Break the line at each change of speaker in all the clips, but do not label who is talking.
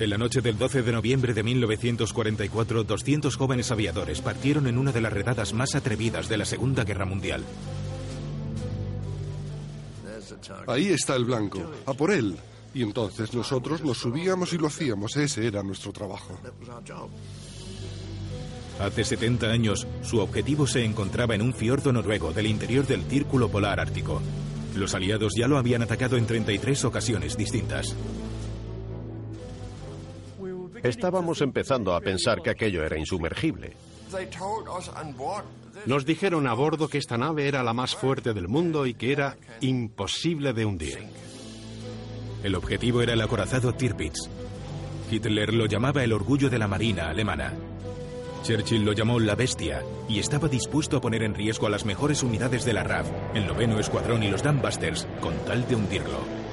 En la noche del 12 de noviembre de 1944, 200 jóvenes aviadores partieron en una de las redadas más atrevidas de la Segunda Guerra Mundial.
Ahí está el blanco, a por él. Y entonces nosotros nos subíamos y lo hacíamos, ese era nuestro trabajo.
Hace 70 años, su objetivo se encontraba en un fiordo noruego del interior del Círculo Polar Ártico. Los aliados ya lo habían atacado en 33 ocasiones distintas.
Estábamos empezando a pensar que aquello era insumergible.
Nos dijeron a bordo que esta nave era la más fuerte del mundo y que era imposible de hundir.
El objetivo era el acorazado Tirpitz. Hitler lo llamaba el orgullo de la Marina alemana. Churchill lo llamó la bestia y estaba dispuesto a poner en riesgo a las mejores unidades de la RAF, el noveno escuadrón y los Dambusters, con tal de hundirlo.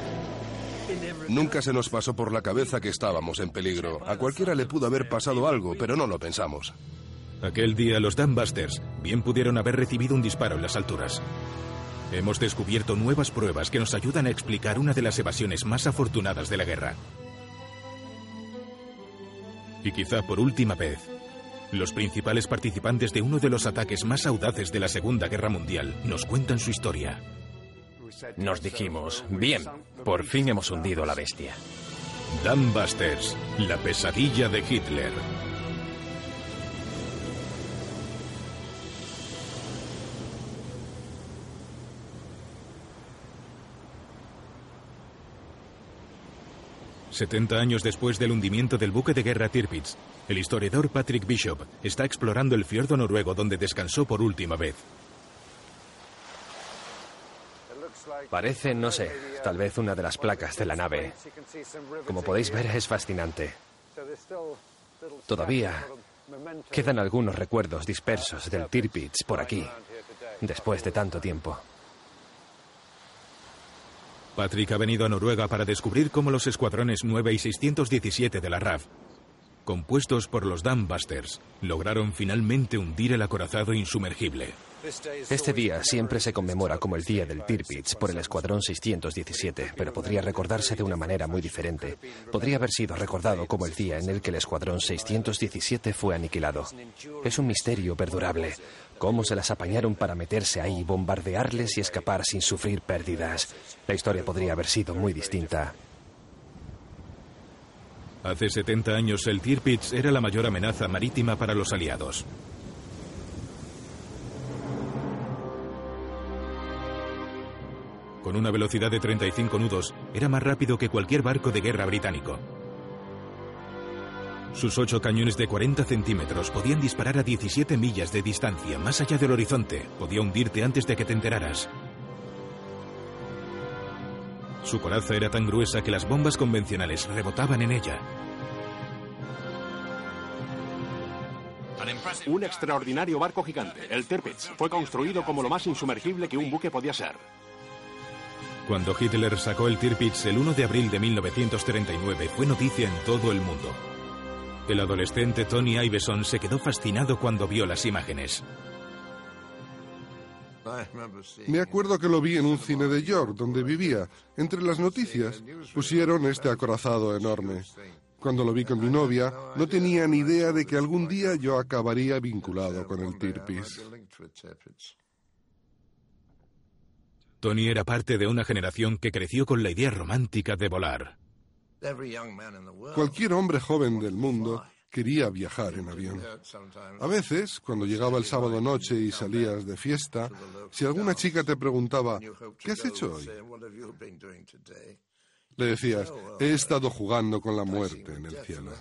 Nunca se nos pasó por la cabeza que estábamos en peligro. A cualquiera le pudo haber pasado algo, pero no lo pensamos.
Aquel día los Dambusters bien pudieron haber recibido un disparo en las alturas. Hemos descubierto nuevas pruebas que nos ayudan a explicar una de las evasiones más afortunadas de la guerra. Y quizá por última vez, los principales participantes de uno de los ataques más audaces de la Segunda Guerra Mundial nos cuentan su historia.
Nos dijimos, bien, por fin hemos hundido la bestia.
Dambusters, la pesadilla de Hitler. Setenta años después del hundimiento del buque de guerra Tirpitz, el historiador Patrick Bishop está explorando el fiordo noruego donde descansó por última vez.
Parece, no sé, tal vez una de las placas de la nave. Como podéis ver, es fascinante. Todavía quedan algunos recuerdos dispersos del Tirpitz por aquí, después de tanto tiempo.
Patrick ha venido a Noruega para descubrir cómo los escuadrones 9 y 617 de la RAF, compuestos por los Dambusters, lograron finalmente hundir el acorazado insumergible.
Este día siempre se conmemora como el Día del Tirpitz por el Escuadrón 617, pero podría recordarse de una manera muy diferente. Podría haber sido recordado como el día en el que el Escuadrón 617 fue aniquilado. Es un misterio perdurable. ¿Cómo se las apañaron para meterse ahí, bombardearles y escapar sin sufrir pérdidas? La historia podría haber sido muy distinta.
Hace 70 años el Tirpitz era la mayor amenaza marítima para los aliados. Con una velocidad de 35 nudos, era más rápido que cualquier barco de guerra británico. Sus ocho cañones de 40 centímetros podían disparar a 17 millas de distancia, más allá del horizonte. Podía hundirte antes de que te enteraras. Su coraza era tan gruesa que las bombas convencionales rebotaban en ella.
Un extraordinario barco gigante, el Tirpitz, fue construido como lo más insumergible que un buque podía ser.
Cuando Hitler sacó el Tirpitz el 1 de abril de 1939 fue noticia en todo el mundo. El adolescente Tony Iveson se quedó fascinado cuando vio las imágenes.
Me acuerdo que lo vi en un cine de York, donde vivía. Entre las noticias pusieron este acorazado enorme. Cuando lo vi con mi novia, no tenía ni idea de que algún día yo acabaría vinculado con el Tirpitz.
Tony era parte de una generación que creció con la idea romántica de volar.
Cualquier hombre joven del mundo quería viajar en avión. A veces, cuando llegaba el sábado noche y salías de fiesta, si alguna chica te preguntaba, ¿qué has hecho hoy? Le decías, he estado jugando con la muerte en el cielo.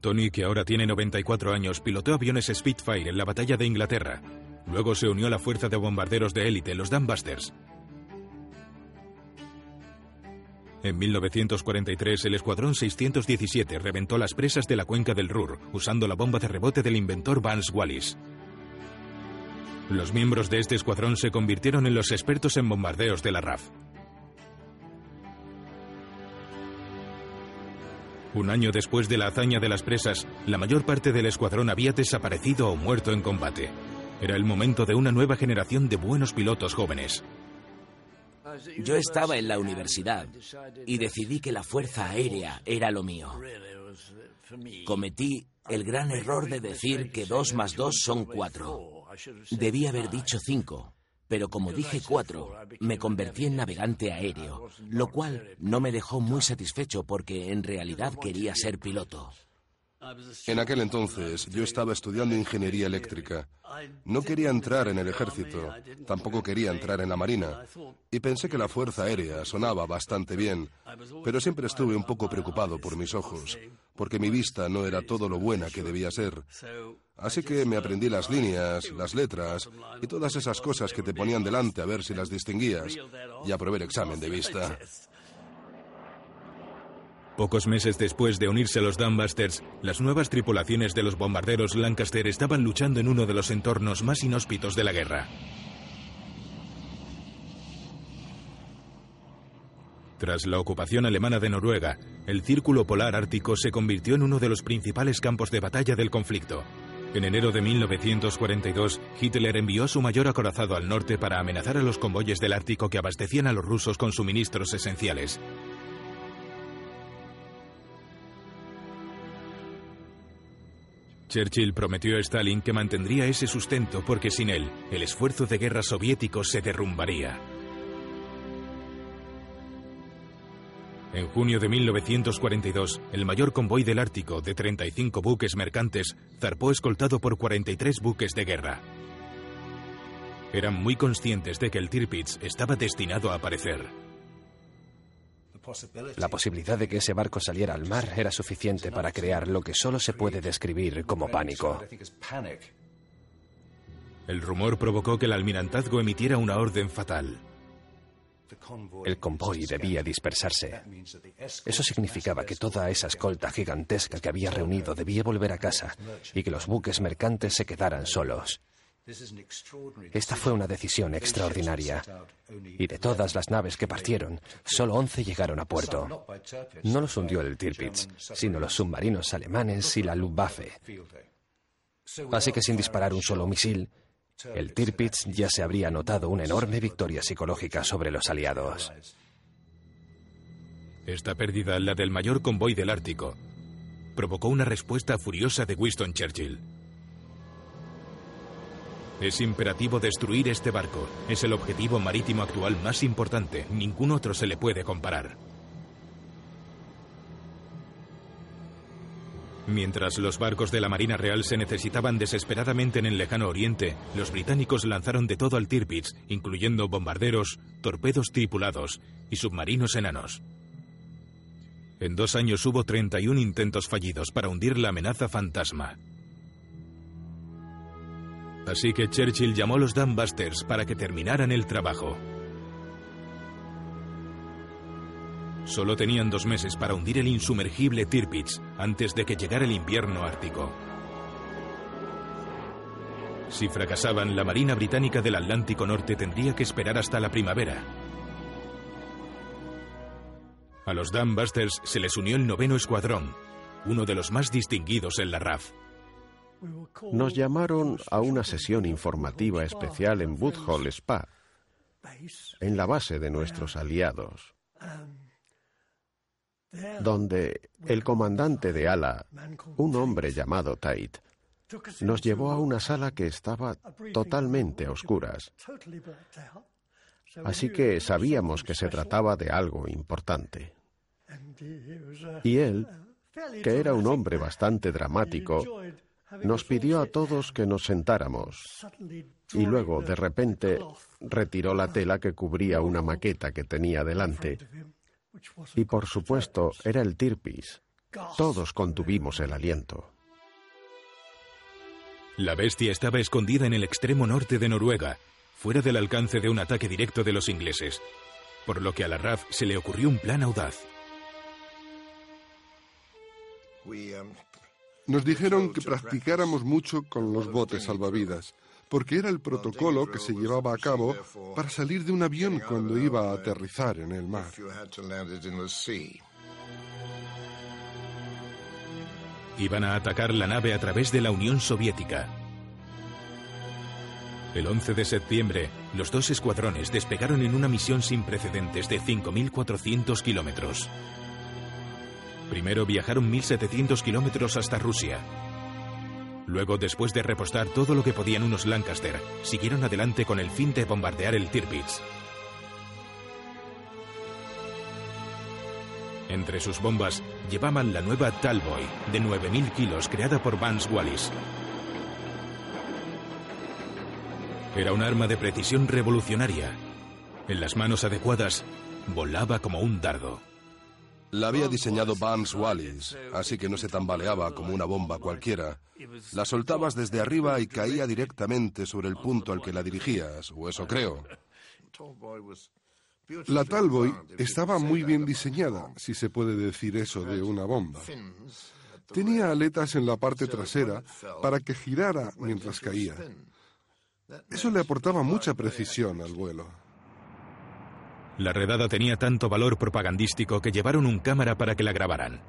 Tony, que ahora tiene 94 años, pilotó aviones Spitfire en la batalla de Inglaterra. Luego se unió la fuerza de bombarderos de élite, los Dambusters. En 1943, el Escuadrón 617 reventó las presas de la cuenca del Ruhr, usando la bomba de rebote del inventor Vance Wallis. Los miembros de este escuadrón se convirtieron en los expertos en bombardeos de la RAF. Un año después de la hazaña de las presas, la mayor parte del escuadrón había desaparecido o muerto en combate. Era el momento de una nueva generación de buenos pilotos jóvenes.
Yo estaba en la universidad y decidí que la fuerza aérea era lo mío. Cometí el gran error de decir que dos más dos son cuatro. Debí haber dicho cinco, pero como dije cuatro, me convertí en navegante aéreo, lo cual no me dejó muy satisfecho porque en realidad quería ser piloto.
En aquel entonces yo estaba estudiando ingeniería eléctrica. No quería entrar en el ejército, tampoco quería entrar en la marina. Y pensé que la Fuerza Aérea sonaba bastante bien, pero siempre estuve un poco preocupado por mis ojos, porque mi vista no era todo lo buena que debía ser. Así que me aprendí las líneas, las letras y todas esas cosas que te ponían delante a ver si las distinguías, y aprobé el examen de vista.
Pocos meses después de unirse a los Dunbusters, las nuevas tripulaciones de los bombarderos Lancaster estaban luchando en uno de los entornos más inhóspitos de la guerra. Tras la ocupación alemana de Noruega, el Círculo Polar Ártico se convirtió en uno de los principales campos de batalla del conflicto. En enero de 1942, Hitler envió a su mayor acorazado al norte para amenazar a los convoyes del Ártico que abastecían a los rusos con suministros esenciales. Churchill prometió a Stalin que mantendría ese sustento porque sin él, el esfuerzo de guerra soviético se derrumbaría. En junio de 1942, el mayor convoy del Ártico, de 35 buques mercantes, zarpó escoltado por 43 buques de guerra. Eran muy conscientes de que el Tirpitz estaba destinado a aparecer.
La posibilidad de que ese barco saliera al mar era suficiente para crear lo que solo se puede describir como pánico.
El rumor provocó que el almirantazgo emitiera una orden fatal.
El convoy debía dispersarse. Eso significaba que toda esa escolta gigantesca que había reunido debía volver a casa y que los buques mercantes se quedaran solos. Esta fue una decisión extraordinaria. Y de todas las naves que partieron, solo 11 llegaron a puerto. No los hundió el Tirpitz, sino los submarinos alemanes y la Luftwaffe. Así que sin disparar un solo misil, el Tirpitz ya se habría notado una enorme victoria psicológica sobre los aliados.
Esta pérdida, la del mayor convoy del Ártico, provocó una respuesta furiosa de Winston Churchill. Es imperativo destruir este barco. Es el objetivo marítimo actual más importante. Ningún otro se le puede comparar. Mientras los barcos de la Marina Real se necesitaban desesperadamente en el lejano oriente, los británicos lanzaron de todo al Tirpitz, incluyendo bombarderos, torpedos tripulados y submarinos enanos. En dos años hubo 31 intentos fallidos para hundir la amenaza fantasma. Así que Churchill llamó a los Dunbusters para que terminaran el trabajo. Solo tenían dos meses para hundir el insumergible Tirpitz antes de que llegara el invierno ártico. Si fracasaban, la Marina Británica del Atlántico Norte tendría que esperar hasta la primavera. A los Dunbusters se les unió el noveno escuadrón, uno de los más distinguidos en la RAF.
Nos llamaron a una sesión informativa especial en Woodhall Spa, en la base de nuestros aliados, donde el comandante de ala, un hombre llamado Tait, nos llevó a una sala que estaba totalmente a oscuras. Así que sabíamos que se trataba de algo importante. Y él, que era un hombre bastante dramático, nos pidió a todos que nos sentáramos y luego, de repente, retiró la tela que cubría una maqueta que tenía delante. Y por supuesto, era el Tirpis. Todos contuvimos el aliento.
La bestia estaba escondida en el extremo norte de Noruega, fuera del alcance de un ataque directo de los ingleses, por lo que a la RAF se le ocurrió un plan audaz.
Nos dijeron que practicáramos mucho con los botes salvavidas, porque era el protocolo que se llevaba a cabo para salir de un avión cuando iba a aterrizar en el mar.
Iban a atacar la nave a través de la Unión Soviética. El 11 de septiembre, los dos escuadrones despegaron en una misión sin precedentes de 5.400 kilómetros. Primero viajaron 1.700 kilómetros hasta Rusia. Luego, después de repostar todo lo que podían unos Lancaster, siguieron adelante con el fin de bombardear el Tirpitz. Entre sus bombas llevaban la nueva Talboy de 9.000 kilos creada por Vance Wallis. Era un arma de precisión revolucionaria. En las manos adecuadas, volaba como un dardo.
La había diseñado Vance Wallis, así que no se tambaleaba como una bomba cualquiera. La soltabas desde arriba y caía directamente sobre el punto al que la dirigías, o eso creo.
La Talboy estaba muy bien diseñada, si se puede decir eso de una bomba. Tenía aletas en la parte trasera para que girara mientras caía. Eso le aportaba mucha precisión al vuelo.
La redada tenía tanto valor propagandístico que llevaron un cámara para que la grabaran.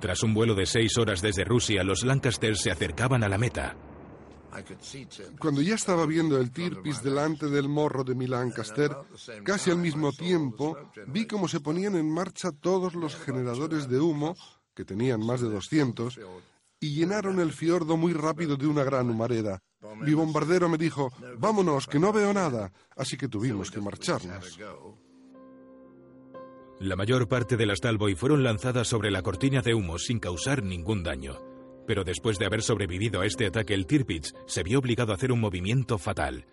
Tras un vuelo de seis horas desde Rusia, los Lancaster se acercaban a la meta.
Cuando ya estaba viendo el Tirpitz delante del morro de mi Lancaster, casi al mismo tiempo vi cómo se ponían en marcha todos los generadores de humo, que tenían más de 200, y llenaron el fiordo muy rápido de una gran humareda. Mi bombardero me dijo, vámonos, que no veo nada, así que tuvimos que marcharnos.
La mayor parte de las Talboy fueron lanzadas sobre la cortina de humo sin causar ningún daño. Pero después de haber sobrevivido a este ataque, el Tirpitz se vio obligado a hacer un movimiento fatal.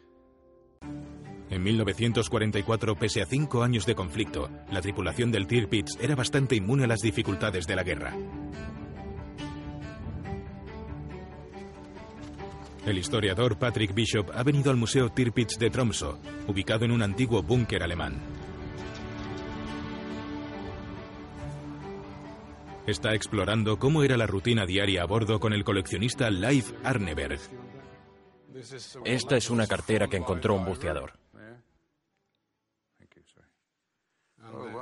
En 1944, pese a cinco años de conflicto, la tripulación del Tirpitz era bastante inmune a las dificultades de la guerra. El historiador Patrick Bishop ha venido al Museo Tirpitz de Tromsø, ubicado en un antiguo búnker alemán. Está explorando cómo era la rutina diaria a bordo con el coleccionista Leif Arneberg.
Esta es una cartera que encontró un buceador.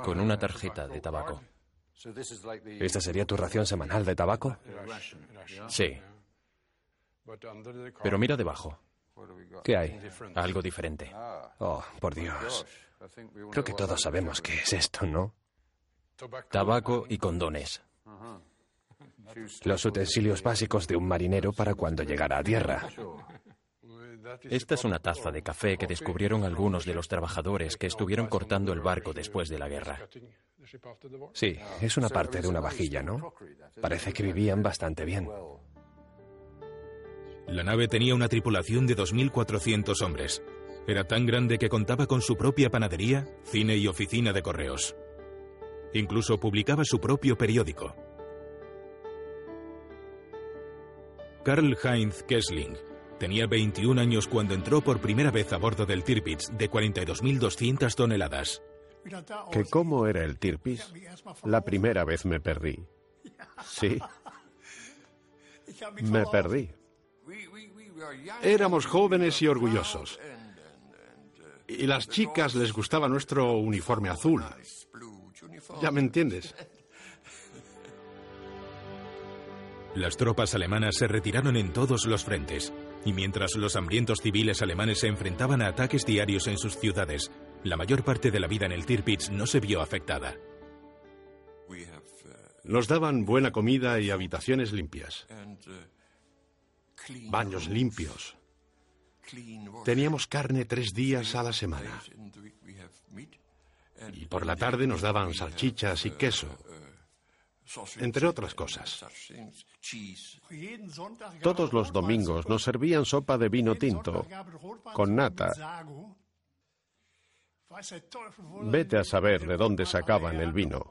Con una tarjeta de tabaco. ¿Esta sería tu ración semanal de tabaco? Sí. Pero mira debajo. ¿Qué hay? Algo diferente. Oh, por Dios. Creo que todos sabemos qué es esto, ¿no? Tabaco y condones. Los utensilios básicos de un marinero para cuando llegara a tierra. Esta es una taza de café que descubrieron algunos de los trabajadores que estuvieron cortando el barco después de la guerra. Sí, es una parte de una vajilla, ¿no? Parece que vivían bastante bien.
La nave tenía una tripulación de 2.400 hombres. Era tan grande que contaba con su propia panadería, cine y oficina de correos. Incluso publicaba su propio periódico. Karl Heinz Kessling tenía 21 años cuando entró por primera vez a bordo del Tirpitz de 42.200 toneladas.
¿Que cómo era el Tirpitz? La primera vez me perdí. Sí. Me perdí.
Éramos jóvenes y orgullosos. Y las chicas les gustaba nuestro uniforme azul. Ya me entiendes.
Las tropas alemanas se retiraron en todos los frentes, y mientras los hambrientos civiles alemanes se enfrentaban a ataques diarios en sus ciudades, la mayor parte de la vida en el Tirpitz no se vio afectada.
Nos daban buena comida y habitaciones limpias. Baños limpios. Teníamos carne tres días a la semana. Y por la tarde nos daban salchichas y queso, entre otras cosas.
Todos los domingos nos servían sopa de vino tinto, con nata. Vete a saber de dónde sacaban el vino.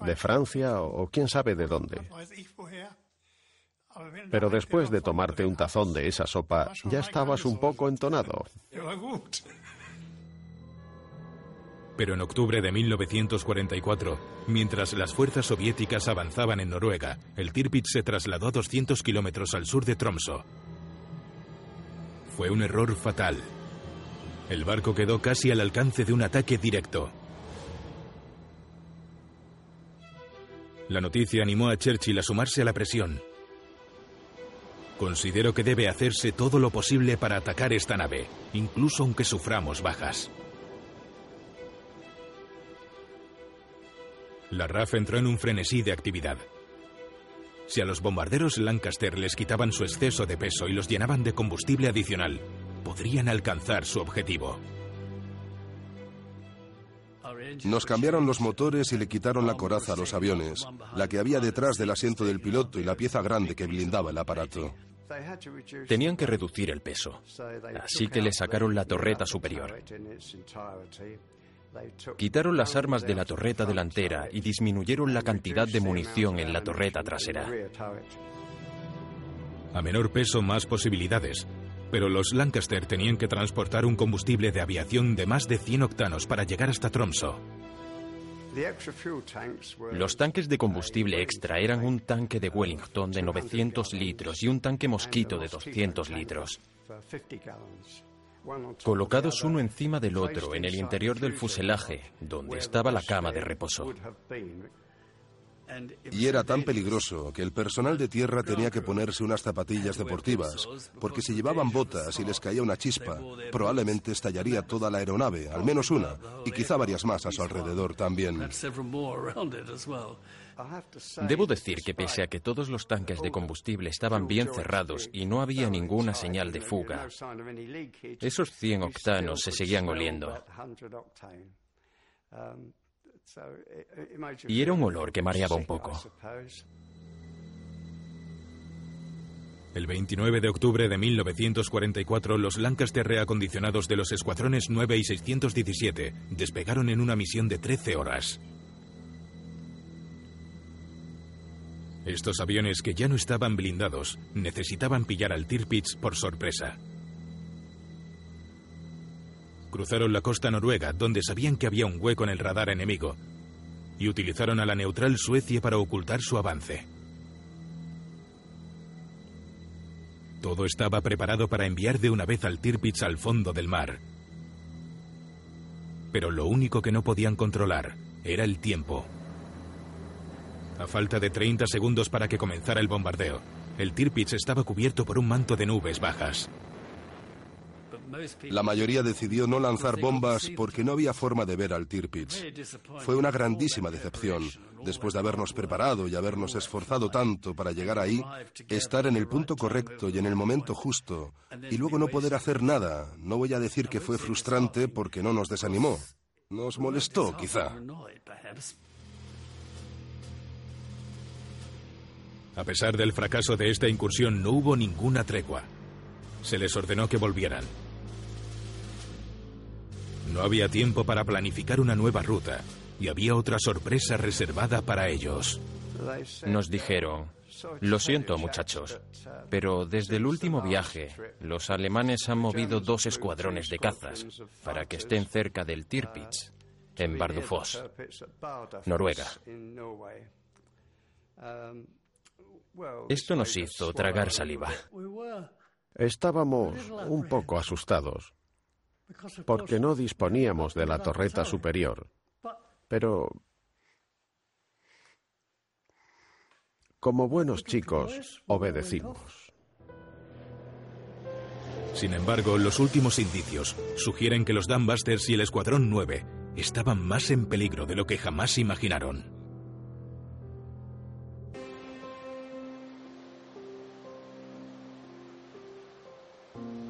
¿De Francia o quién sabe de dónde? Pero después de tomarte un tazón de esa sopa, ya estabas un poco entonado.
Pero en octubre de 1944, mientras las fuerzas soviéticas avanzaban en Noruega, el Tirpitz se trasladó a 200 kilómetros al sur de Tromsø. Fue un error fatal. El barco quedó casi al alcance de un ataque directo. La noticia animó a Churchill a sumarse a la presión. Considero que debe hacerse todo lo posible para atacar esta nave, incluso aunque suframos bajas. La RAF entró en un frenesí de actividad. Si a los bombarderos Lancaster les quitaban su exceso de peso y los llenaban de combustible adicional, podrían alcanzar su objetivo.
Nos cambiaron los motores y le quitaron la coraza a los aviones, la que había detrás del asiento del piloto y la pieza grande que blindaba el aparato.
Tenían que reducir el peso, así que le sacaron la torreta superior. Quitaron las armas de la torreta delantera y disminuyeron la cantidad de munición en la torreta trasera.
A menor peso, más posibilidades. Pero los Lancaster tenían que transportar un combustible de aviación de más de 100 octanos para llegar hasta Tromso.
Los tanques de combustible extra eran un tanque de Wellington de 900 litros y un tanque Mosquito de 200 litros colocados uno encima del otro en el interior del fuselaje, donde estaba la cama de reposo.
Y era tan peligroso que el personal de tierra tenía que ponerse unas zapatillas deportivas, porque si llevaban botas y les caía una chispa, probablemente estallaría toda la aeronave, al menos una, y quizá varias más a su alrededor también.
Debo decir que pese a que todos los tanques de combustible estaban bien cerrados y no había ninguna señal de fuga, esos 100 octanos se seguían oliendo. Y era un olor que mareaba un poco.
El 29 de octubre de 1944, los Lancaster reacondicionados de los escuadrones 9 y 617 despegaron en una misión de 13 horas. Estos aviones que ya no estaban blindados necesitaban pillar al Tirpitz por sorpresa. Cruzaron la costa noruega, donde sabían que había un hueco en el radar enemigo, y utilizaron a la neutral Suecia para ocultar su avance. Todo estaba preparado para enviar de una vez al Tirpitz al fondo del mar. Pero lo único que no podían controlar era el tiempo. A falta de 30 segundos para que comenzara el bombardeo, el Tirpitz estaba cubierto por un manto de nubes bajas.
La mayoría decidió no lanzar bombas porque no había forma de ver al Tirpitz. Fue una grandísima decepción. Después de habernos preparado y habernos esforzado tanto para llegar ahí, estar en el punto correcto y en el momento justo, y luego no poder hacer nada. No voy a decir que fue frustrante porque no nos desanimó. Nos molestó, quizá.
A pesar del fracaso de esta incursión, no hubo ninguna tregua. Se les ordenó que volvieran. No había tiempo para planificar una nueva ruta y había otra sorpresa reservada para ellos.
Nos dijeron, lo siento muchachos, pero desde el último viaje los alemanes han movido dos escuadrones de cazas para que estén cerca del Tirpitz, en Bardufoss, Noruega. Esto nos hizo tragar saliva.
Estábamos un poco asustados, porque no disponíamos de la torreta superior. Pero, como buenos chicos, obedecimos.
Sin embargo, los últimos indicios sugieren que los Dunbusters y el Escuadrón 9 estaban más en peligro de lo que jamás imaginaron.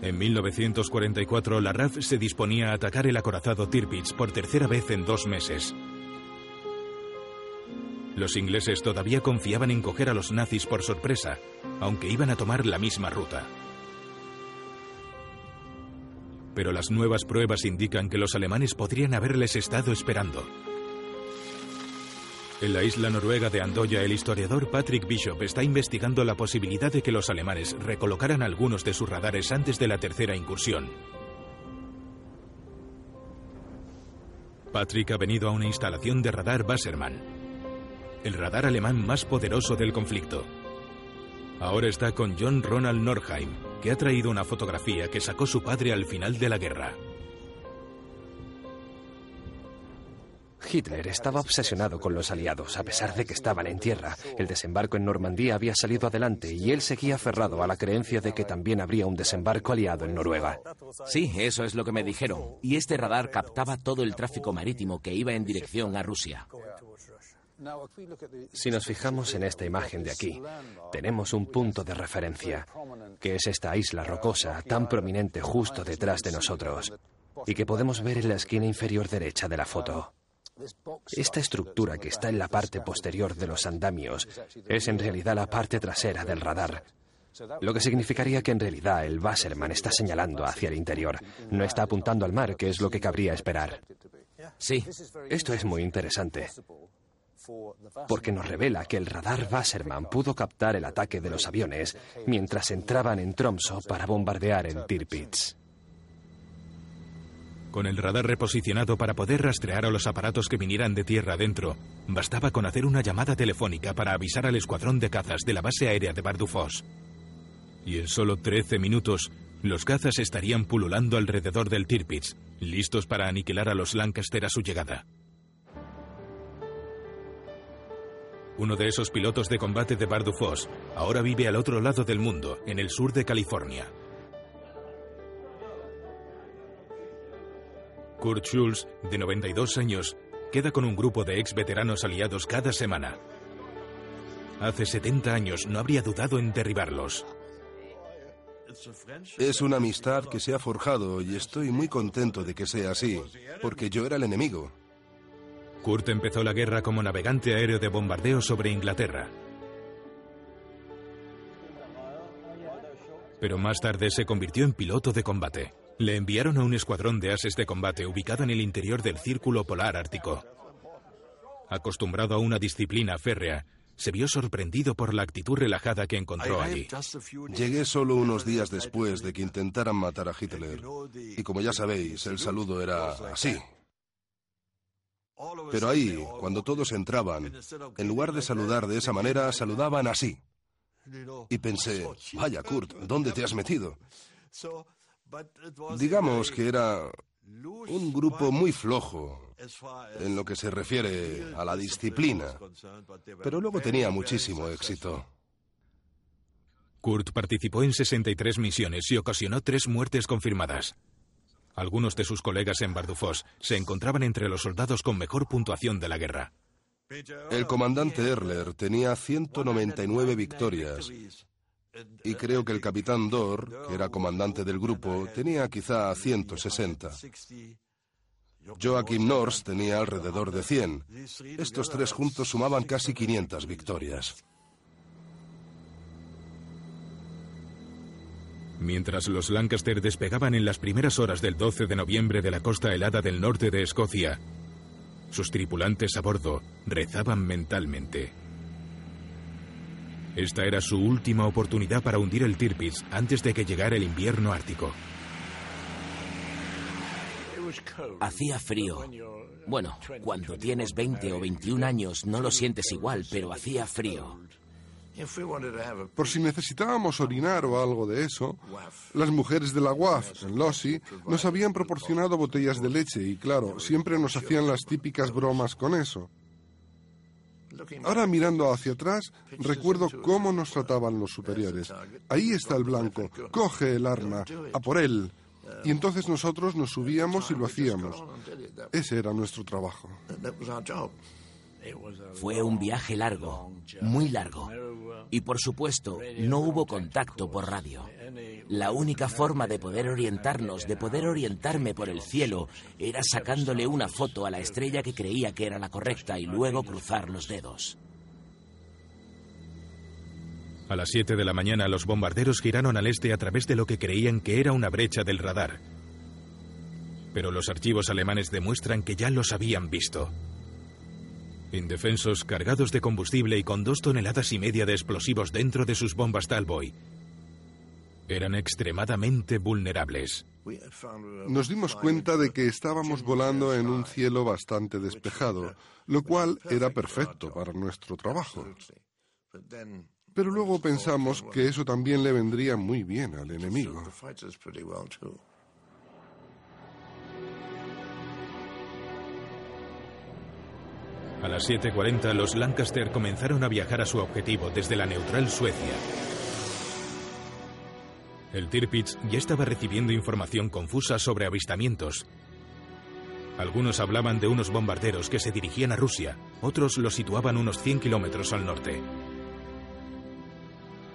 En 1944, la RAF se disponía a atacar el acorazado Tirpitz por tercera vez en dos meses. Los ingleses todavía confiaban en coger a los nazis por sorpresa, aunque iban a tomar la misma ruta. Pero las nuevas pruebas indican que los alemanes podrían haberles estado esperando. En la isla noruega de Andoya, el historiador Patrick Bishop está investigando la posibilidad de que los alemanes recolocaran algunos de sus radares antes de la tercera incursión. Patrick ha venido a una instalación de radar Wassermann, el radar alemán más poderoso del conflicto. Ahora está con John Ronald Norheim, que ha traído una fotografía que sacó su padre al final de la guerra.
Hitler estaba obsesionado con los aliados, a pesar de que estaban en tierra. El desembarco en Normandía había salido adelante y él seguía aferrado a la creencia de que también habría un desembarco aliado en Noruega.
Sí, eso es lo que me dijeron. Y este radar captaba todo el tráfico marítimo que iba en dirección a Rusia.
Si nos fijamos en esta imagen de aquí, tenemos un punto de referencia, que es esta isla rocosa tan prominente justo detrás de nosotros y que podemos ver en la esquina inferior derecha de la foto. Esta estructura que está en la parte posterior de los andamios es en realidad la parte trasera del radar, lo que significaría que en realidad el Wasserman está señalando hacia el interior, no está apuntando al mar, que es lo que cabría esperar.
Sí,
esto es muy interesante, porque nos revela que el radar Wasserman pudo captar el ataque de los aviones mientras entraban en Tromso para bombardear en Tirpitz.
Con el radar reposicionado para poder rastrear a los aparatos que vinieran de tierra adentro, bastaba con hacer una llamada telefónica para avisar al escuadrón de cazas de la base aérea de Bardufos. Y en solo 13 minutos, los cazas estarían pululando alrededor del Tirpitz, listos para aniquilar a los Lancaster a su llegada. Uno de esos pilotos de combate de Bardufos ahora vive al otro lado del mundo, en el sur de California. Kurt Schulz, de 92 años, queda con un grupo de ex veteranos aliados cada semana. Hace 70 años no habría dudado en derribarlos.
Es una amistad que se ha forjado y estoy muy contento de que sea así, porque yo era el enemigo.
Kurt empezó la guerra como navegante aéreo de bombardeo sobre Inglaterra. Pero más tarde se convirtió en piloto de combate. Le enviaron a un escuadrón de ases de combate ubicado en el interior del Círculo Polar Ártico. Acostumbrado a una disciplina férrea, se vio sorprendido por la actitud relajada que encontró allí.
Llegué solo unos días después de que intentaran matar a Hitler. Y como ya sabéis, el saludo era así. Pero ahí, cuando todos entraban, en lugar de saludar de esa manera, saludaban así. Y pensé, vaya Kurt, ¿dónde te has metido? Digamos que era un grupo muy flojo en lo que se refiere a la disciplina, pero luego tenía muchísimo éxito.
Kurt participó en 63 misiones y ocasionó tres muertes confirmadas. Algunos de sus colegas en Bardufos se encontraban entre los soldados con mejor puntuación de la guerra.
El comandante Erler tenía 199 victorias y creo que el capitán Dor, que era comandante del grupo, tenía quizá 160. Joachim Nors tenía alrededor de 100. Estos tres juntos sumaban casi 500 victorias.
Mientras los Lancaster despegaban en las primeras horas del 12 de noviembre de la costa helada del norte de Escocia, sus tripulantes a bordo rezaban mentalmente. Esta era su última oportunidad para hundir el Tirpitz antes de que llegara el invierno ártico.
Hacía frío. Bueno, cuando tienes 20 o 21 años no lo sientes igual, pero hacía frío.
Por si necesitábamos orinar o algo de eso, las mujeres de la WAF en Lossi nos habían proporcionado botellas de leche y claro, siempre nos hacían las típicas bromas con eso. Ahora mirando hacia atrás, recuerdo cómo nos trataban los superiores. Ahí está el blanco, coge el arma, a por él. Y entonces nosotros nos subíamos y lo hacíamos. Ese era nuestro trabajo.
Fue un viaje largo, muy largo. Y por supuesto, no hubo contacto por radio. La única forma de poder orientarnos, de poder orientarme por el cielo, era sacándole una foto a la estrella que creía que era la correcta y luego cruzar los dedos.
A las 7 de la mañana los bombarderos giraron al este a través de lo que creían que era una brecha del radar. Pero los archivos alemanes demuestran que ya los habían visto. Indefensos, cargados de combustible y con dos toneladas y media de explosivos dentro de sus bombas Talboy, eran extremadamente vulnerables.
Nos dimos cuenta de que estábamos volando en un cielo bastante despejado, lo cual era perfecto para nuestro trabajo. Pero luego pensamos que eso también le vendría muy bien al enemigo.
A las 7.40 los Lancaster comenzaron a viajar a su objetivo desde la neutral Suecia. El Tirpitz ya estaba recibiendo información confusa sobre avistamientos. Algunos hablaban de unos bombarderos que se dirigían a Rusia, otros los situaban unos 100 kilómetros al norte.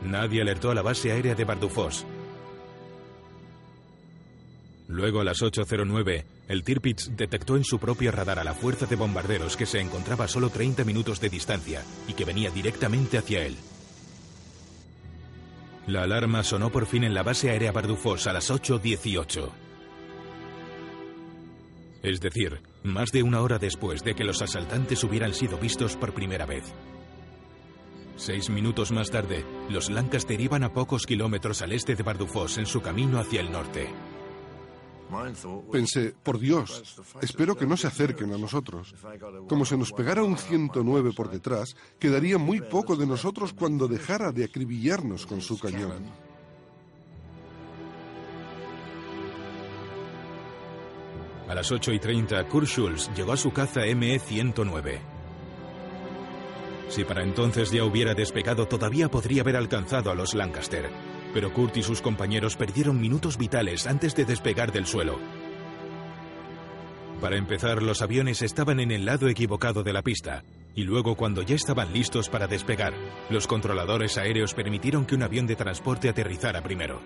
Nadie alertó a la base aérea de Bardufos. Luego a las 8.09, el Tirpitz detectó en su propio radar a la fuerza de bombarderos que se encontraba a solo 30 minutos de distancia y que venía directamente hacia él. La alarma sonó por fin en la base aérea Bardufos a las 8.18. Es decir, más de una hora después de que los asaltantes hubieran sido vistos por primera vez. Seis minutos más tarde, los Lancaster iban a pocos kilómetros al este de Bardufos en su camino hacia el norte.
Pensé, por Dios, espero que no se acerquen a nosotros. Como se nos pegara un 109 por detrás, quedaría muy poco de nosotros cuando dejara de acribillarnos con su cañón.
A las 8 y 30, Kurt Schulz llegó a su caza ME-109. Si para entonces ya hubiera despegado, todavía podría haber alcanzado a los Lancaster. Pero Kurt y sus compañeros perdieron minutos vitales antes de despegar del suelo. Para empezar, los aviones estaban en el lado equivocado de la pista, y luego cuando ya estaban listos para despegar, los controladores aéreos permitieron que un avión de transporte aterrizara primero.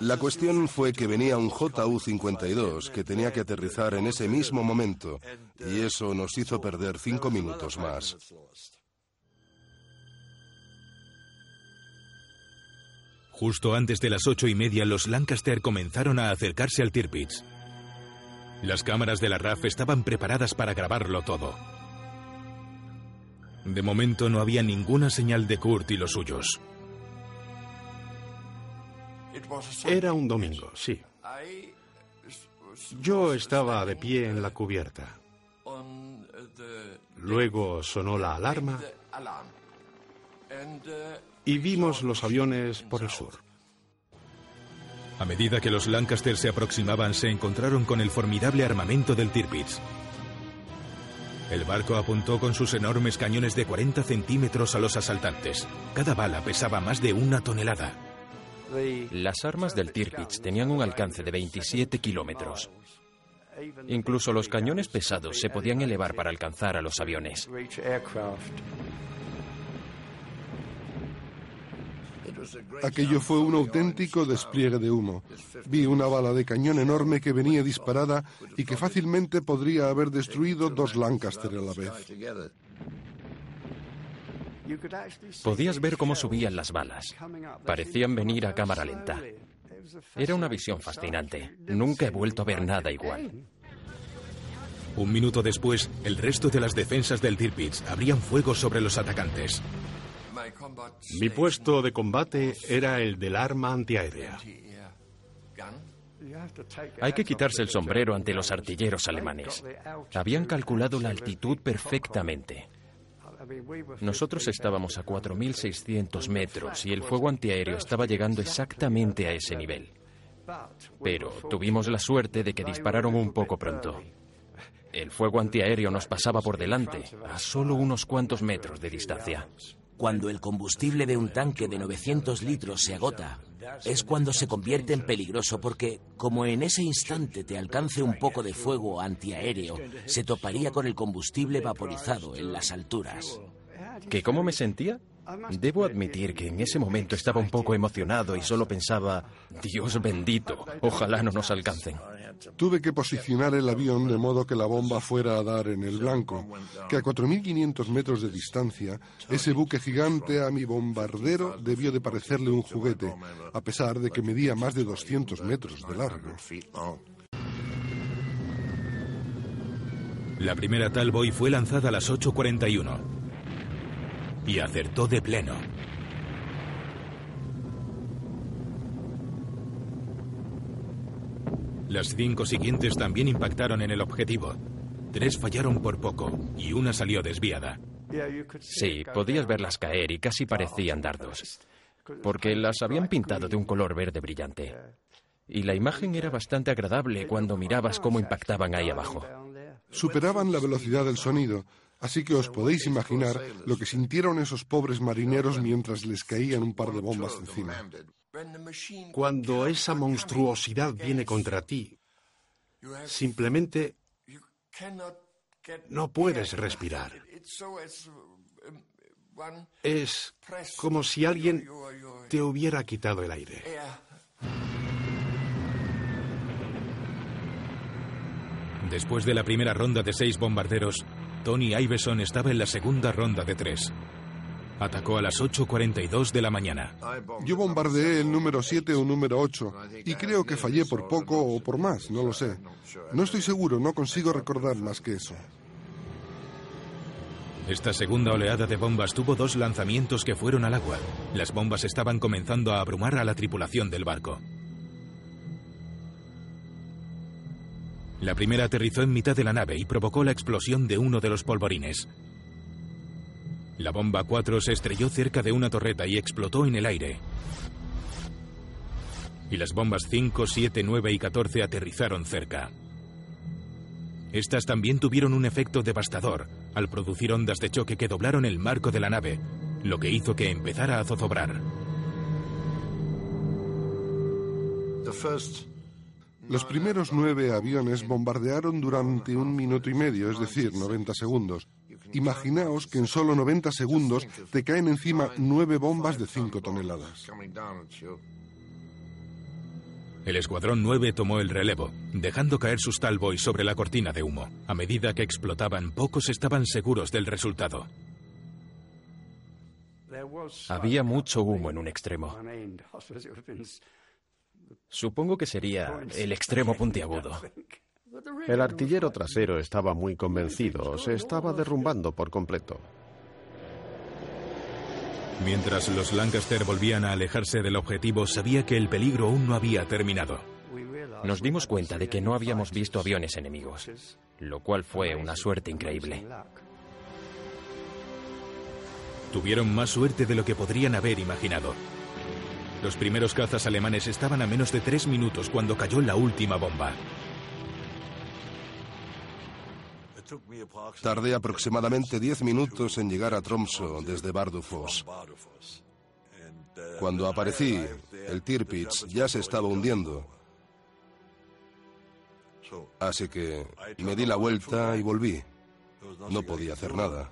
La cuestión fue que venía un JU-52 que tenía que aterrizar en ese mismo momento, y eso nos hizo perder cinco minutos más.
Justo antes de las ocho y media, los Lancaster comenzaron a acercarse al Tirpitz. Las cámaras de la RAF estaban preparadas para grabarlo todo. De momento no había ninguna señal de Kurt y los suyos.
Era un domingo, sí. Yo estaba de pie en la cubierta. Luego sonó la alarma y vimos los aviones por el sur.
A medida que los Lancaster se aproximaban, se encontraron con el formidable armamento del Tirpitz. El barco apuntó con sus enormes cañones de 40 centímetros a los asaltantes. Cada bala pesaba más de una tonelada.
Las armas del Tirpitz tenían un alcance de 27 kilómetros. Incluso los cañones pesados se podían elevar para alcanzar a los aviones.
Aquello fue un auténtico despliegue de humo. Vi una bala de cañón enorme que venía disparada y que fácilmente podría haber destruido dos Lancaster a la vez.
Podías ver cómo subían las balas. Parecían venir a cámara lenta. Era una visión fascinante. Nunca he vuelto a ver nada igual.
Un minuto después, el resto de las defensas del Tirpitz abrían fuego sobre los atacantes.
Mi puesto de combate era el del arma antiaérea.
Hay que quitarse el sombrero ante los artilleros alemanes. Habían calculado la altitud perfectamente. Nosotros estábamos a 4.600 metros y el fuego antiaéreo estaba llegando exactamente a ese nivel. Pero tuvimos la suerte de que dispararon un poco pronto. El fuego antiaéreo nos pasaba por delante, a solo unos cuantos metros de distancia.
Cuando el combustible de un tanque de 900 litros se agota, es cuando se convierte en peligroso porque, como en ese instante te alcance un poco de fuego antiaéreo, se toparía con el combustible vaporizado en las alturas.
¿Que cómo me sentía? Debo admitir que en ese momento estaba un poco emocionado y solo pensaba, Dios bendito, ojalá no nos alcancen.
Tuve que posicionar el avión de modo que la bomba fuera a dar en el blanco, que a 4.500 metros de distancia, ese buque gigante a mi bombardero debió de parecerle un juguete, a pesar de que medía más de 200 metros de largo.
La primera Talboy fue lanzada a las 8.41 y acertó de pleno. Las cinco siguientes también impactaron en el objetivo. Tres fallaron por poco y una salió desviada.
Sí, podías verlas caer y casi parecían dardos, porque las habían pintado de un color verde brillante. Y la imagen era bastante agradable cuando mirabas cómo impactaban ahí abajo.
superaban la velocidad del sonido, así que os podéis imaginar lo que sintieron esos pobres marineros mientras les caían un par de bombas encima.
Cuando esa monstruosidad viene contra ti, simplemente no puedes respirar. Es como si alguien te hubiera quitado el aire.
Después de la primera ronda de seis bombarderos, Tony Iveson estaba en la segunda ronda de tres. Atacó a las 8.42 de la mañana.
Yo bombardeé el número 7 o número 8 y creo que fallé por poco o por más, no lo sé. No estoy seguro, no consigo recordar más que eso.
Esta segunda oleada de bombas tuvo dos lanzamientos que fueron al agua. Las bombas estaban comenzando a abrumar a la tripulación del barco. La primera aterrizó en mitad de la nave y provocó la explosión de uno de los polvorines. La bomba 4 se estrelló cerca de una torreta y explotó en el aire. Y las bombas 5, 7, 9 y 14 aterrizaron cerca. Estas también tuvieron un efecto devastador al producir ondas de choque que doblaron el marco de la nave, lo que hizo que empezara a zozobrar.
Los primeros nueve aviones bombardearon durante un minuto y medio, es decir, 90 segundos. Imaginaos que en solo 90 segundos te caen encima nueve bombas de 5 toneladas.
El Escuadrón 9 tomó el relevo, dejando caer sus Talboys sobre la cortina de humo. A medida que explotaban, pocos estaban seguros del resultado.
Había mucho humo en un extremo. Supongo que sería el extremo puntiagudo.
El artillero trasero estaba muy convencido, se estaba derrumbando por completo.
Mientras los Lancaster volvían a alejarse del objetivo, sabía que el peligro aún no había terminado.
Nos dimos cuenta de que no habíamos visto aviones enemigos, lo cual fue una suerte increíble.
Tuvieron más suerte de lo que podrían haber imaginado. Los primeros cazas alemanes estaban a menos de tres minutos cuando cayó la última bomba.
Tardé aproximadamente diez minutos en llegar a Tromso desde Bardufoss. Cuando aparecí, el Tirpitz ya se estaba hundiendo. Así que me di la vuelta y volví. No podía hacer nada.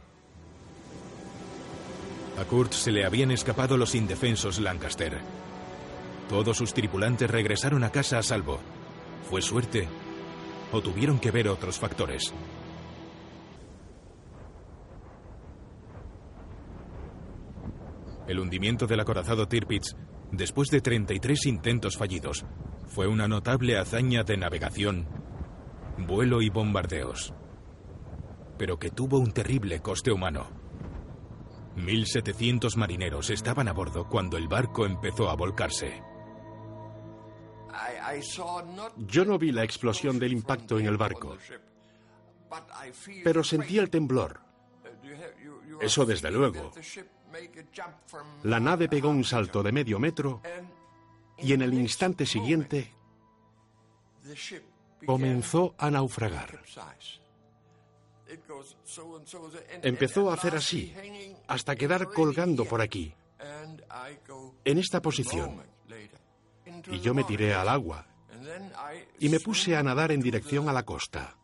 A Kurt se le habían escapado los indefensos Lancaster. Todos sus tripulantes regresaron a casa a salvo. ¿Fue suerte? ¿O tuvieron que ver otros factores? El hundimiento del acorazado Tirpitz, después de 33 intentos fallidos, fue una notable hazaña de navegación, vuelo y bombardeos, pero que tuvo un terrible coste humano. 1.700 marineros estaban a bordo cuando el barco empezó a volcarse.
Yo no vi la explosión del impacto en el barco, pero sentí el temblor. Eso desde luego. La nave pegó un salto de medio metro y en el instante siguiente comenzó a naufragar. Empezó a hacer así, hasta quedar colgando por aquí, en esta posición. Y yo me tiré al agua y me puse a nadar en dirección a la costa.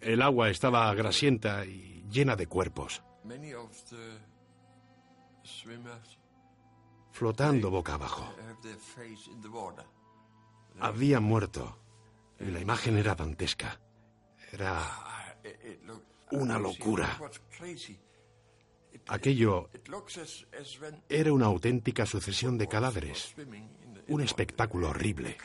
El agua estaba grasienta y llena de cuerpos, flotando boca abajo. Habían muerto y la imagen era dantesca. Era una locura. Aquello era una auténtica sucesión de cadáveres. Un espectáculo horrible.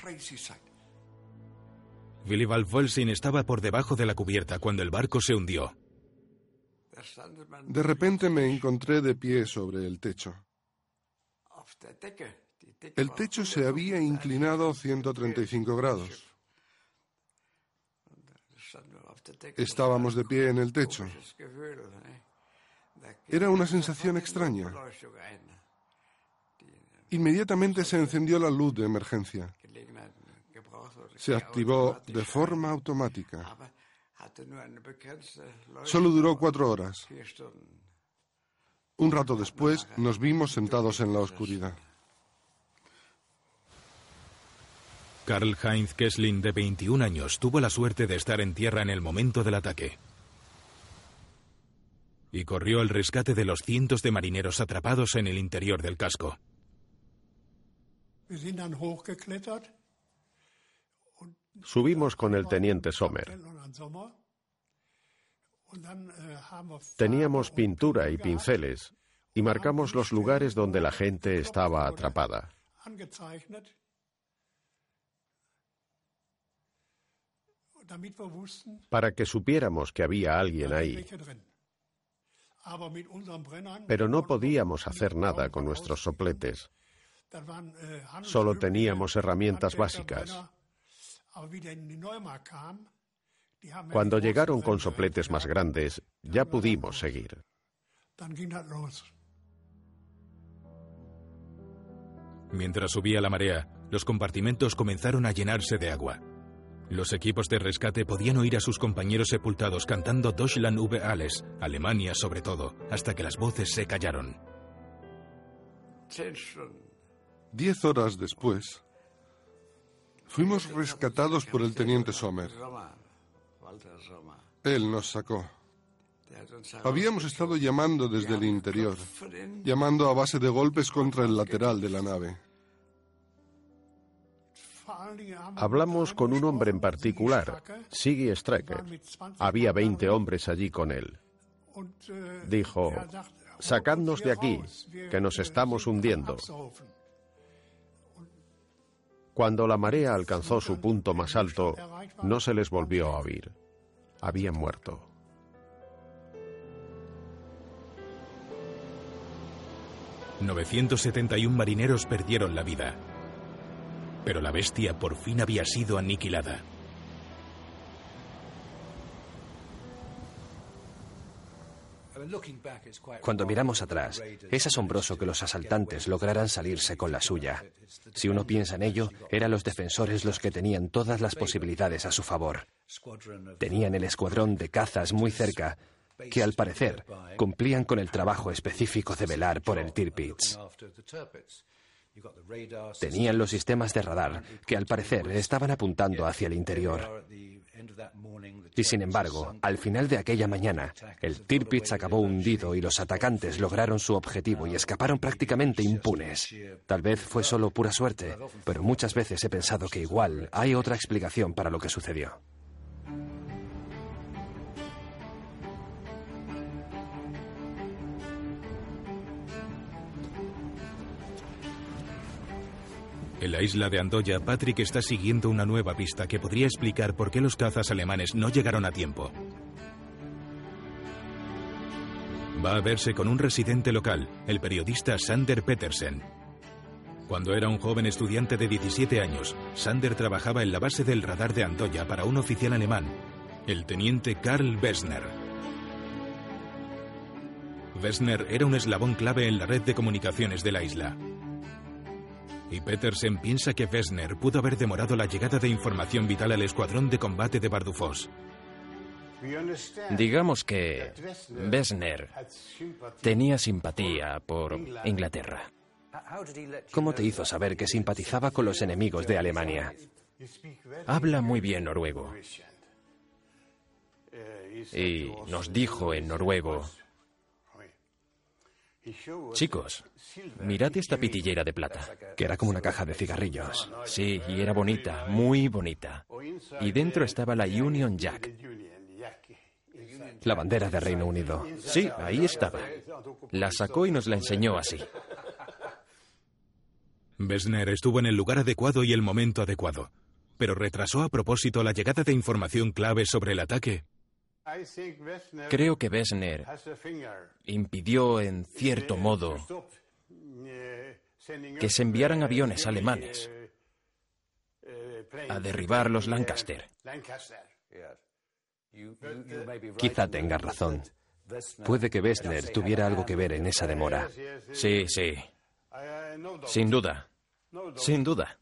Willibald Volsin estaba por debajo de la cubierta cuando el barco se hundió.
De repente me encontré de pie sobre el techo. El techo se había inclinado 135 grados. Estábamos de pie en el techo. Era una sensación extraña. Inmediatamente se encendió la luz de emergencia. Se activó de forma automática. Solo duró cuatro horas. Un rato después nos vimos sentados en la oscuridad.
Karl Heinz Kessling, de 21 años, tuvo la suerte de estar en tierra en el momento del ataque. Y corrió al rescate de los cientos de marineros atrapados en el interior del casco.
Subimos con el teniente Sommer. Teníamos pintura y pinceles y marcamos los lugares donde la gente estaba atrapada. Para que supiéramos que había alguien ahí. Pero no podíamos hacer nada con nuestros sopletes. Solo teníamos herramientas básicas. Cuando llegaron con sopletes más grandes, ya pudimos seguir.
Mientras subía la marea, los compartimentos comenzaron a llenarse de agua. Los equipos de rescate podían oír a sus compañeros sepultados cantando Deutschland über alles, Alemania sobre todo, hasta que las voces se callaron.
Diez horas después, fuimos rescatados por el teniente Sommer. Él nos sacó. Habíamos estado llamando desde el interior, llamando a base de golpes contra el lateral de la nave.
Hablamos con un hombre en particular, Siggy Strecker. Había 20 hombres allí con él. Dijo, sacadnos de aquí, que nos estamos hundiendo. Cuando la marea alcanzó su punto más alto, no se les volvió a oír. Habían muerto.
...971 marineros perdieron la vida. Pero la bestia por fin había sido aniquilada.
Cuando miramos atrás, es asombroso que los asaltantes lograran salirse con la suya. Si uno piensa en ello, eran los defensores los que tenían todas las posibilidades a su favor. Tenían el escuadrón de cazas muy cerca, que al parecer cumplían con el trabajo específico de velar por el Tirpitz. Tenían los sistemas de radar, que al parecer estaban apuntando hacia el interior. Y sin embargo, al final de aquella mañana, el Tirpitz acabó hundido y los atacantes lograron su objetivo y escaparon prácticamente impunes. Tal vez fue solo pura suerte, pero muchas veces he pensado que igual hay otra explicación para lo que sucedió.
En la isla de Andoya, Patrick está siguiendo una nueva pista que podría explicar por qué los cazas alemanes no llegaron a tiempo. Va a verse con un residente local, el periodista Sander Petersen. Cuando era un joven estudiante de 17 años, Sander trabajaba en la base del radar de Andoya para un oficial alemán, el teniente Karl Wessner. Wessner era un eslabón clave en la red de comunicaciones de la isla y Petersen piensa que Wessner pudo haber demorado la llegada de información vital al escuadrón de combate de Bardufos.
Digamos que Wessner tenía simpatía por Inglaterra. ¿Cómo te hizo saber que simpatizaba con los enemigos de Alemania? Habla muy bien noruego. Y nos dijo en noruego Chicos, mirad esta pitillera de plata, que era como una caja de cigarrillos. Sí, y era bonita, muy bonita. Y dentro estaba la Union Jack. La bandera de Reino Unido. Sí, ahí estaba. La sacó y nos la enseñó así.
Besner estuvo en el lugar adecuado y el momento adecuado, pero retrasó a propósito la llegada de información clave sobre el ataque
Creo que Wessner impidió, en cierto modo, que se enviaran aviones alemanes a derribar los Lancaster. Quizá tenga razón. Puede que Wessner tuviera algo que ver en esa demora. Sí, sí. Sin duda. Sin duda.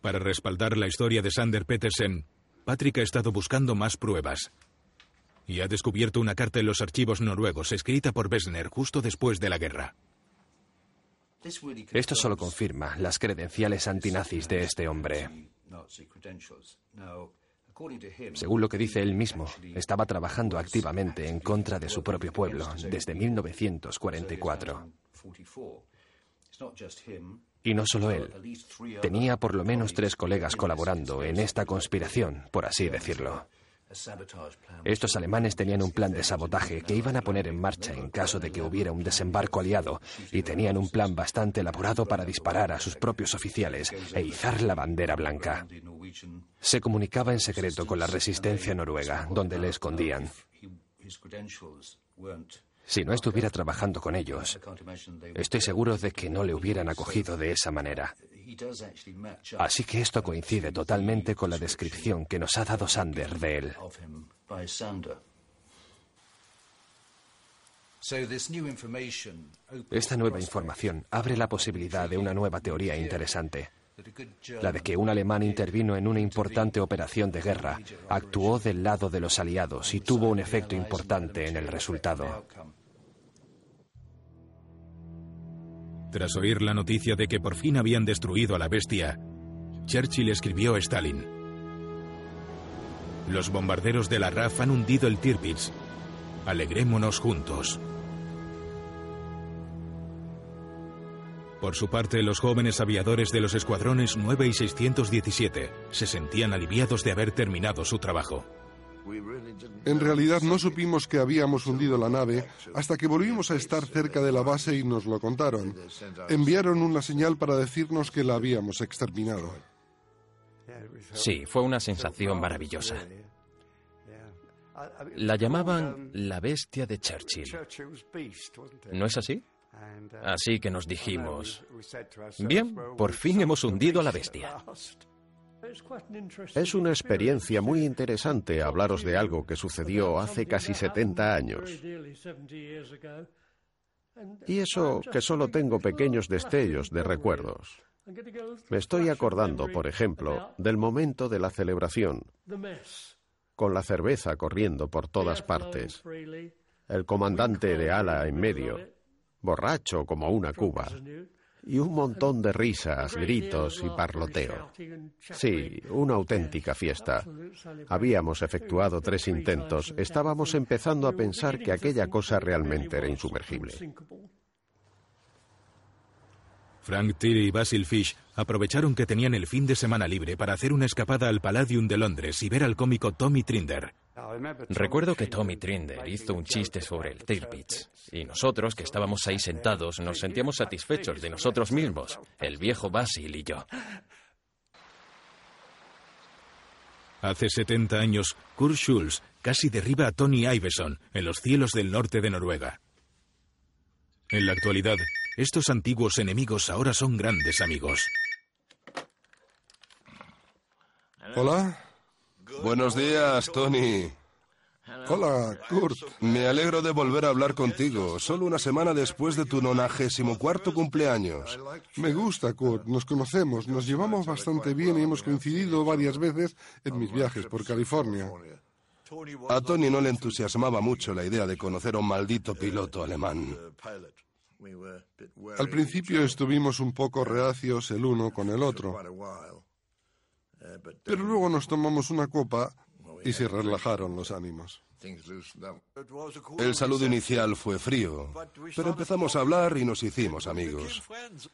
Para respaldar la historia de Sander Petersen, Patrick ha estado buscando más pruebas. Y ha descubierto una carta en los archivos noruegos escrita por Bessner justo después de la guerra.
Esto solo confirma las credenciales antinazis de este hombre. Según lo que dice él mismo, estaba trabajando activamente en contra de su propio pueblo desde 1944. Y no solo él. Tenía por lo menos tres colegas colaborando en esta conspiración, por así decirlo. Estos alemanes tenían un plan de sabotaje que iban a poner en marcha en caso de que hubiera un desembarco aliado y tenían un plan bastante elaborado para disparar a sus propios oficiales e izar la bandera blanca. Se comunicaba en secreto con la resistencia noruega, donde le escondían. Si no estuviera trabajando con ellos, estoy seguro de que no le hubieran acogido de esa manera. Así que esto coincide totalmente con la descripción que nos ha dado Sander de él. Esta nueva información abre la posibilidad de una nueva teoría interesante, la de que un alemán intervino en una importante operación de guerra, actuó del lado de los aliados y tuvo un efecto importante en el resultado.
Tras oír la noticia de que por fin habían destruido a la bestia, Churchill escribió a Stalin. Los bombarderos de la RAF han hundido el Tirpitz. Alegrémonos juntos. Por su parte, los jóvenes aviadores de los escuadrones 9 y 617 se sentían aliviados de haber terminado su trabajo.
En realidad no supimos que habíamos hundido la nave hasta que volvimos a estar cerca de la base y nos lo contaron. Enviaron una señal para decirnos que la habíamos exterminado.
Sí, fue una sensación maravillosa. La llamaban la bestia de Churchill. ¿No es así? Así que nos dijimos, bien, por fin hemos hundido a la bestia.
Es una experiencia muy interesante hablaros de algo que sucedió hace casi 70 años. Y eso que solo tengo pequeños destellos de recuerdos. Me estoy acordando, por ejemplo, del momento de la celebración, con la cerveza corriendo por todas partes, el comandante de ala en medio, borracho como una cuba, y un montón de risas, gritos y parloteo. Sí, una auténtica fiesta. Habíamos efectuado tres intentos. Estábamos empezando a pensar que aquella cosa realmente era insumergible.
Frank Tilly y Basil Fish aprovecharon que tenían el fin de semana libre para hacer una escapada al Palladium de Londres y ver al cómico Tommy Trinder.
Recuerdo que Tommy Trinder hizo un chiste sobre el Tirpitz y nosotros, que estábamos ahí sentados, nos sentíamos satisfechos de nosotros mismos, el viejo Basil y yo.
Hace 70 años, Kurt Schulz casi derriba a Tony Iveson en los cielos del norte de Noruega. En la actualidad, estos antiguos enemigos ahora son grandes amigos.
Hola.
Buenos días, Tony.
Hola, Kurt.
Me alegro de volver a hablar contigo, solo una semana después de tu nonagésimo cuarto cumpleaños.
Me gusta, Kurt. Nos conocemos, nos llevamos bastante bien y hemos coincidido varias veces en mis viajes por California.
A Tony no le entusiasmaba mucho la idea de conocer a un maldito piloto alemán.
Al principio estuvimos un poco reacios el uno con el otro, pero luego nos tomamos una copa y se relajaron los ánimos.
El saludo inicial fue frío, pero empezamos a hablar y nos hicimos amigos.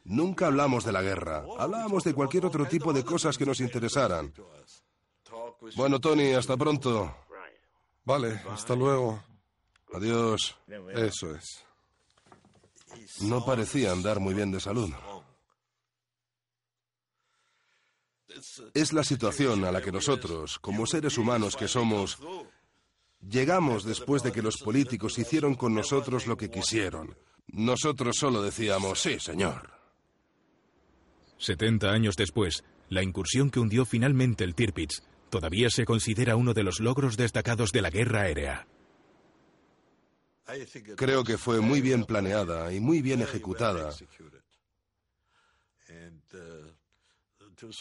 Nunca hablamos de la guerra, hablábamos de cualquier otro tipo de cosas que nos interesaran. Bueno, Tony, hasta pronto.
Vale, hasta luego.
Adiós.
Eso es.
No parecía andar muy bien de salud. Es la situación a la que nosotros, como seres humanos que somos, llegamos después de que los políticos hicieron con nosotros lo que quisieron. Nosotros solo decíamos, sí, señor.
70 años después, la incursión que hundió finalmente el Tirpitz todavía se considera uno de los logros destacados de la guerra aérea.
Creo que fue muy bien planeada y muy bien ejecutada.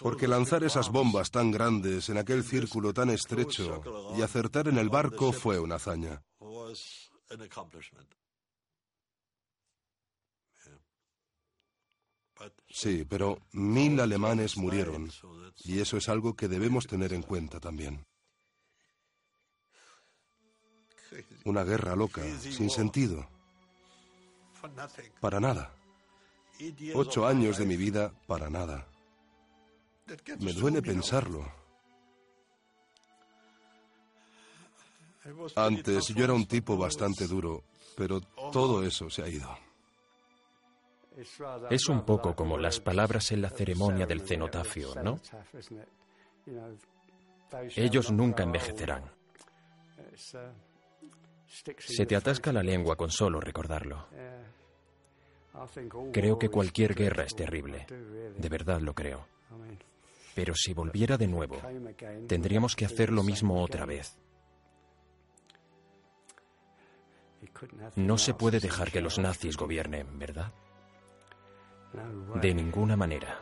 Porque lanzar esas bombas tan grandes en aquel círculo tan estrecho y acertar en el barco fue una hazaña. Sí, pero mil alemanes murieron y eso es algo que debemos tener en cuenta también. Una guerra loca, sin sentido. Para nada. Ocho años de mi vida para nada. Me duele pensarlo. Antes yo era un tipo bastante duro, pero todo eso se ha ido.
Es un poco como las palabras en la ceremonia del cenotafio, ¿no? Ellos nunca envejecerán. Se te atasca la lengua con solo recordarlo. Creo que cualquier guerra es terrible. De verdad lo creo. Pero si volviera de nuevo, tendríamos que hacer lo mismo otra vez. No se puede dejar que los nazis gobiernen, ¿verdad? De ninguna manera.